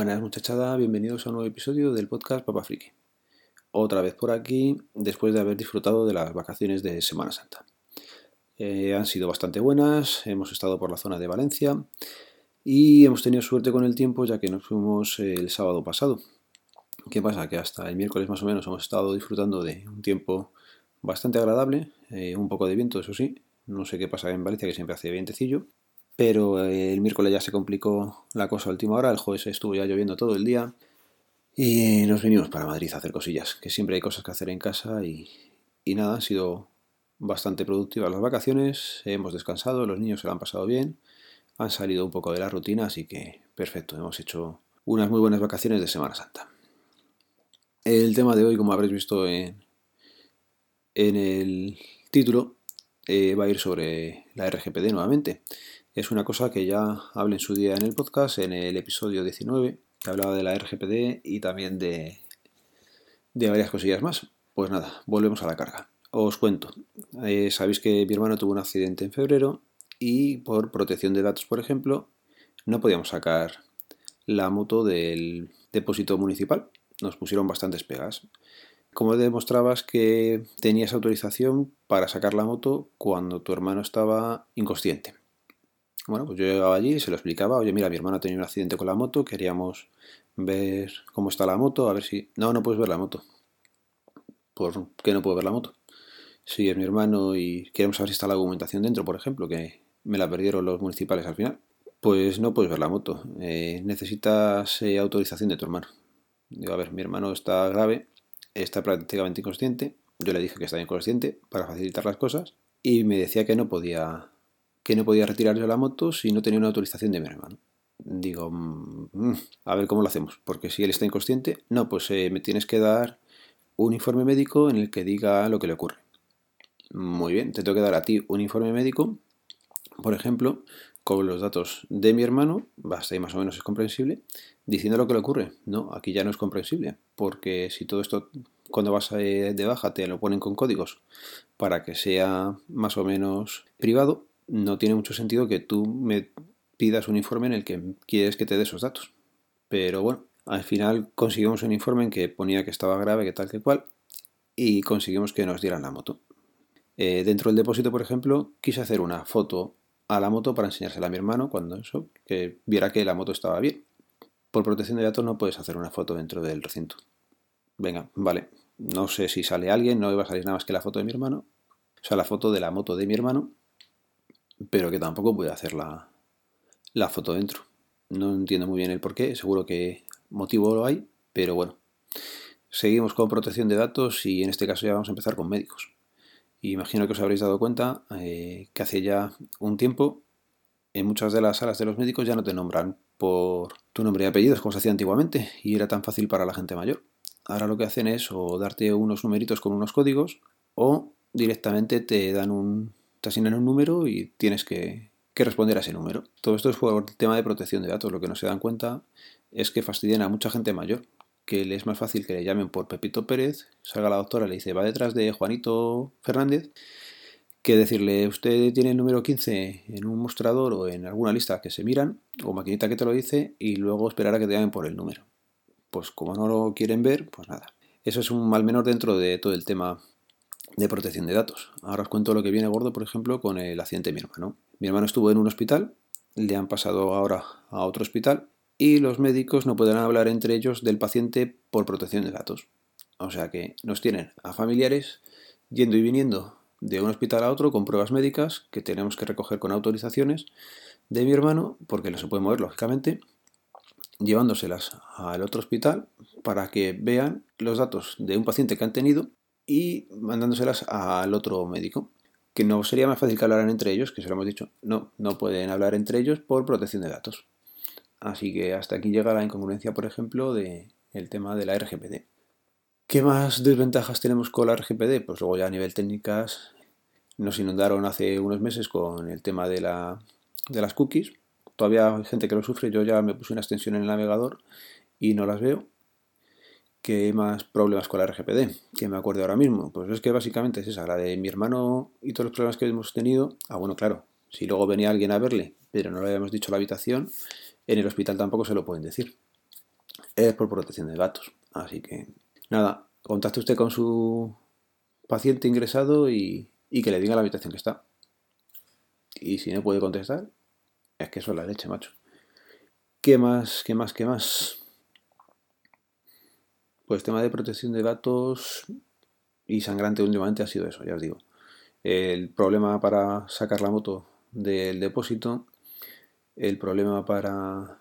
Buenas muchachada, bienvenidos a un nuevo episodio del podcast Papa Friki. Otra vez por aquí, después de haber disfrutado de las vacaciones de Semana Santa. Eh, han sido bastante buenas, hemos estado por la zona de Valencia y hemos tenido suerte con el tiempo ya que nos fuimos el sábado pasado. ¿Qué pasa? Que hasta el miércoles más o menos hemos estado disfrutando de un tiempo bastante agradable, eh, un poco de viento, eso sí. No sé qué pasa en Valencia, que siempre hace vientecillo. Pero eh, el miércoles ya se complicó la cosa a última hora, el jueves estuvo ya lloviendo todo el día. Y nos vinimos para Madrid a hacer cosillas, que siempre hay cosas que hacer en casa y, y nada, han sido bastante productivas las vacaciones, hemos descansado, los niños se lo han pasado bien, han salido un poco de la rutina, así que perfecto, hemos hecho unas muy buenas vacaciones de Semana Santa. El tema de hoy, como habréis visto en, en el título, eh, va a ir sobre la RGPD nuevamente. Es una cosa que ya hablé en su día en el podcast, en el episodio 19, que hablaba de la RGPD y también de, de varias cosillas más. Pues nada, volvemos a la carga. Os cuento. Eh, sabéis que mi hermano tuvo un accidente en febrero y por protección de datos, por ejemplo, no podíamos sacar la moto del depósito municipal nos pusieron bastantes pegas. Como demostrabas que tenías autorización para sacar la moto cuando tu hermano estaba inconsciente? Bueno, pues yo llegaba allí y se lo explicaba, oye, mira, mi hermano ha tenido un accidente con la moto, queríamos ver cómo está la moto, a ver si... No, no puedes ver la moto. ¿Por qué no puedo ver la moto? Si es mi hermano y queremos saber si está la documentación dentro, por ejemplo, que me la perdieron los municipales al final, pues no puedes ver la moto. Eh, necesitas eh, autorización de tu hermano. Digo, a ver, mi hermano está grave, está prácticamente inconsciente. Yo le dije que estaba inconsciente para facilitar las cosas y me decía que no podía que no podía retirar yo la moto si no tenía una autorización de mi hermano. Digo, mm, a ver cómo lo hacemos, porque si él está inconsciente, no, pues eh, me tienes que dar un informe médico en el que diga lo que le ocurre. Muy bien, te tengo que dar a ti un informe médico, por ejemplo, con los datos de mi hermano, basta y más o menos es comprensible, diciendo lo que le ocurre. No, aquí ya no es comprensible, porque si todo esto cuando vas de baja te lo ponen con códigos para que sea más o menos privado, no tiene mucho sentido que tú me pidas un informe en el que quieres que te dé esos datos. Pero bueno, al final conseguimos un informe en que ponía que estaba grave, que tal que cual, y conseguimos que nos dieran la moto. Eh, dentro del depósito, por ejemplo, quise hacer una foto a la moto para enseñársela a mi hermano cuando eso, que viera que la moto estaba bien. Por protección de datos no puedes hacer una foto dentro del recinto. Venga, vale. No sé si sale alguien, no iba a salir nada más que la foto de mi hermano. O sea, la foto de la moto de mi hermano. Pero que tampoco puede hacer la, la foto dentro. No entiendo muy bien el por qué. Seguro que motivo lo hay. Pero bueno. Seguimos con protección de datos y en este caso ya vamos a empezar con médicos. Imagino que os habréis dado cuenta eh, que hace ya un tiempo en muchas de las salas de los médicos ya no te nombran por tu nombre y apellidos como se hacía antiguamente y era tan fácil para la gente mayor. Ahora lo que hacen es o darte unos numeritos con unos códigos o directamente te dan un te asignan un número y tienes que, que responder a ese número. Todo esto es por el tema de protección de datos. Lo que no se dan cuenta es que fastidian a mucha gente mayor que le es más fácil que le llamen por Pepito Pérez, salga la doctora y le dice, va detrás de Juanito Fernández, que decirle, usted tiene el número 15 en un mostrador o en alguna lista que se miran, o maquinita que te lo dice, y luego esperar a que te llamen por el número. Pues como no lo quieren ver, pues nada. Eso es un mal menor dentro de todo el tema de protección de datos. Ahora os cuento lo que viene gordo, por ejemplo, con el accidente de mi hermano. Mi hermano estuvo en un hospital, le han pasado ahora a otro hospital y los médicos no pueden hablar entre ellos del paciente por protección de datos. O sea que nos tienen a familiares yendo y viniendo de un hospital a otro con pruebas médicas que tenemos que recoger con autorizaciones de mi hermano, porque no se puede mover lógicamente, llevándoselas al otro hospital para que vean los datos de un paciente que han tenido y mandándoselas al otro médico. Que no sería más fácil que hablaran entre ellos, que se lo hemos dicho. No, no pueden hablar entre ellos por protección de datos. Así que hasta aquí llega la incongruencia, por ejemplo, del tema de la RGPD. ¿Qué más desventajas tenemos con la RGPD? Pues luego ya a nivel técnicas nos inundaron hace unos meses con el tema de, la, de las cookies. Todavía hay gente que lo sufre, yo ya me puse una extensión en el navegador y no las veo. ¿Qué más problemas con la RGPD? Que me acuerdo ahora mismo. Pues es que básicamente es esa, la de mi hermano y todos los problemas que hemos tenido. Ah, bueno, claro, si luego venía alguien a verle, pero no le habíamos dicho la habitación, en el hospital tampoco se lo pueden decir. es por protección de datos. Así que, nada, contacte usted con su paciente ingresado y, que le diga la habitación que está. Y si no puede contestar, es que eso es la leche, macho. ¿Qué más? ¿Qué más? ¿Qué más? Pues tema de protección de datos y sangrante últimamente ha sido eso, ya os digo. El problema para sacar la moto del depósito, el problema para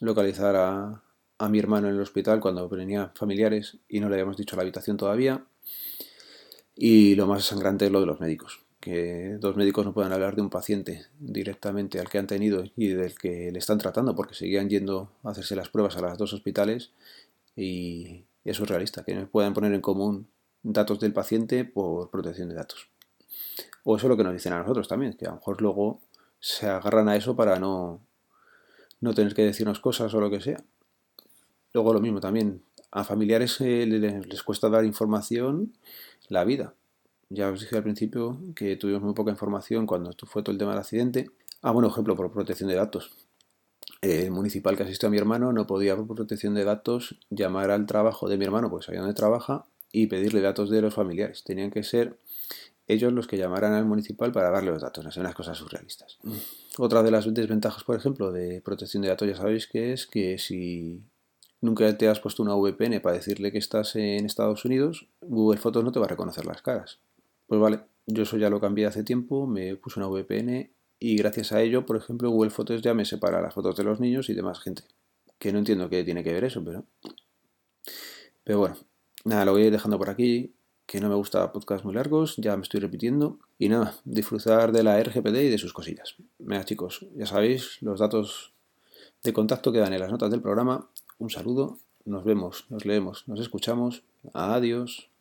localizar a, a mi hermano en el hospital cuando venía familiares y no le habíamos dicho la habitación todavía. Y lo más sangrante es lo de los médicos, que dos médicos no puedan hablar de un paciente directamente al que han tenido y del que le están tratando, porque seguían yendo a hacerse las pruebas a los dos hospitales y eso es realista, que no puedan poner en común datos del paciente por protección de datos. O eso es lo que nos dicen a nosotros también, que a lo mejor luego se agarran a eso para no, no tener que decirnos cosas o lo que sea. Luego lo mismo también, a familiares eh, les, cuesta dar información la vida. Ya os dije al principio que tuvimos muy poca información cuando fue todo el tema del accidente. Ah, bueno, ejemplo, por protección de datos. El municipal que asistió a mi hermano no podía, por protección de datos, llamar al trabajo de mi hermano, porque sabía dónde trabaja, y pedirle datos de los familiares. Tenían que ser ellos los que llamaran al municipal para darle los datos. Son unas cosas surrealistas. Mm. Otra de las desventajas, por ejemplo, de protección de datos, ya sabéis que es que si nunca te has puesto una VPN para decirle que estás en Estados Unidos, Google Fotos no te va a reconocer las caras. Pues vale, yo eso ya lo cambié hace tiempo, me puse una VPN y gracias a ello, por ejemplo, Google Fotos ya me separa las fotos de los niños y demás gente. Que no entiendo qué tiene que ver eso, pero... Pero bueno, nada, lo voy a ir dejando por aquí, que no me gusta podcasts muy largos, ya me estoy repitiendo. Y nada, disfrutar de la RGPD y de sus cosillas. Venga chicos, ya sabéis, los datos de contacto quedan en las notas del programa un saludo, nos vemos, nos leemos, nos escuchamos. Adiós.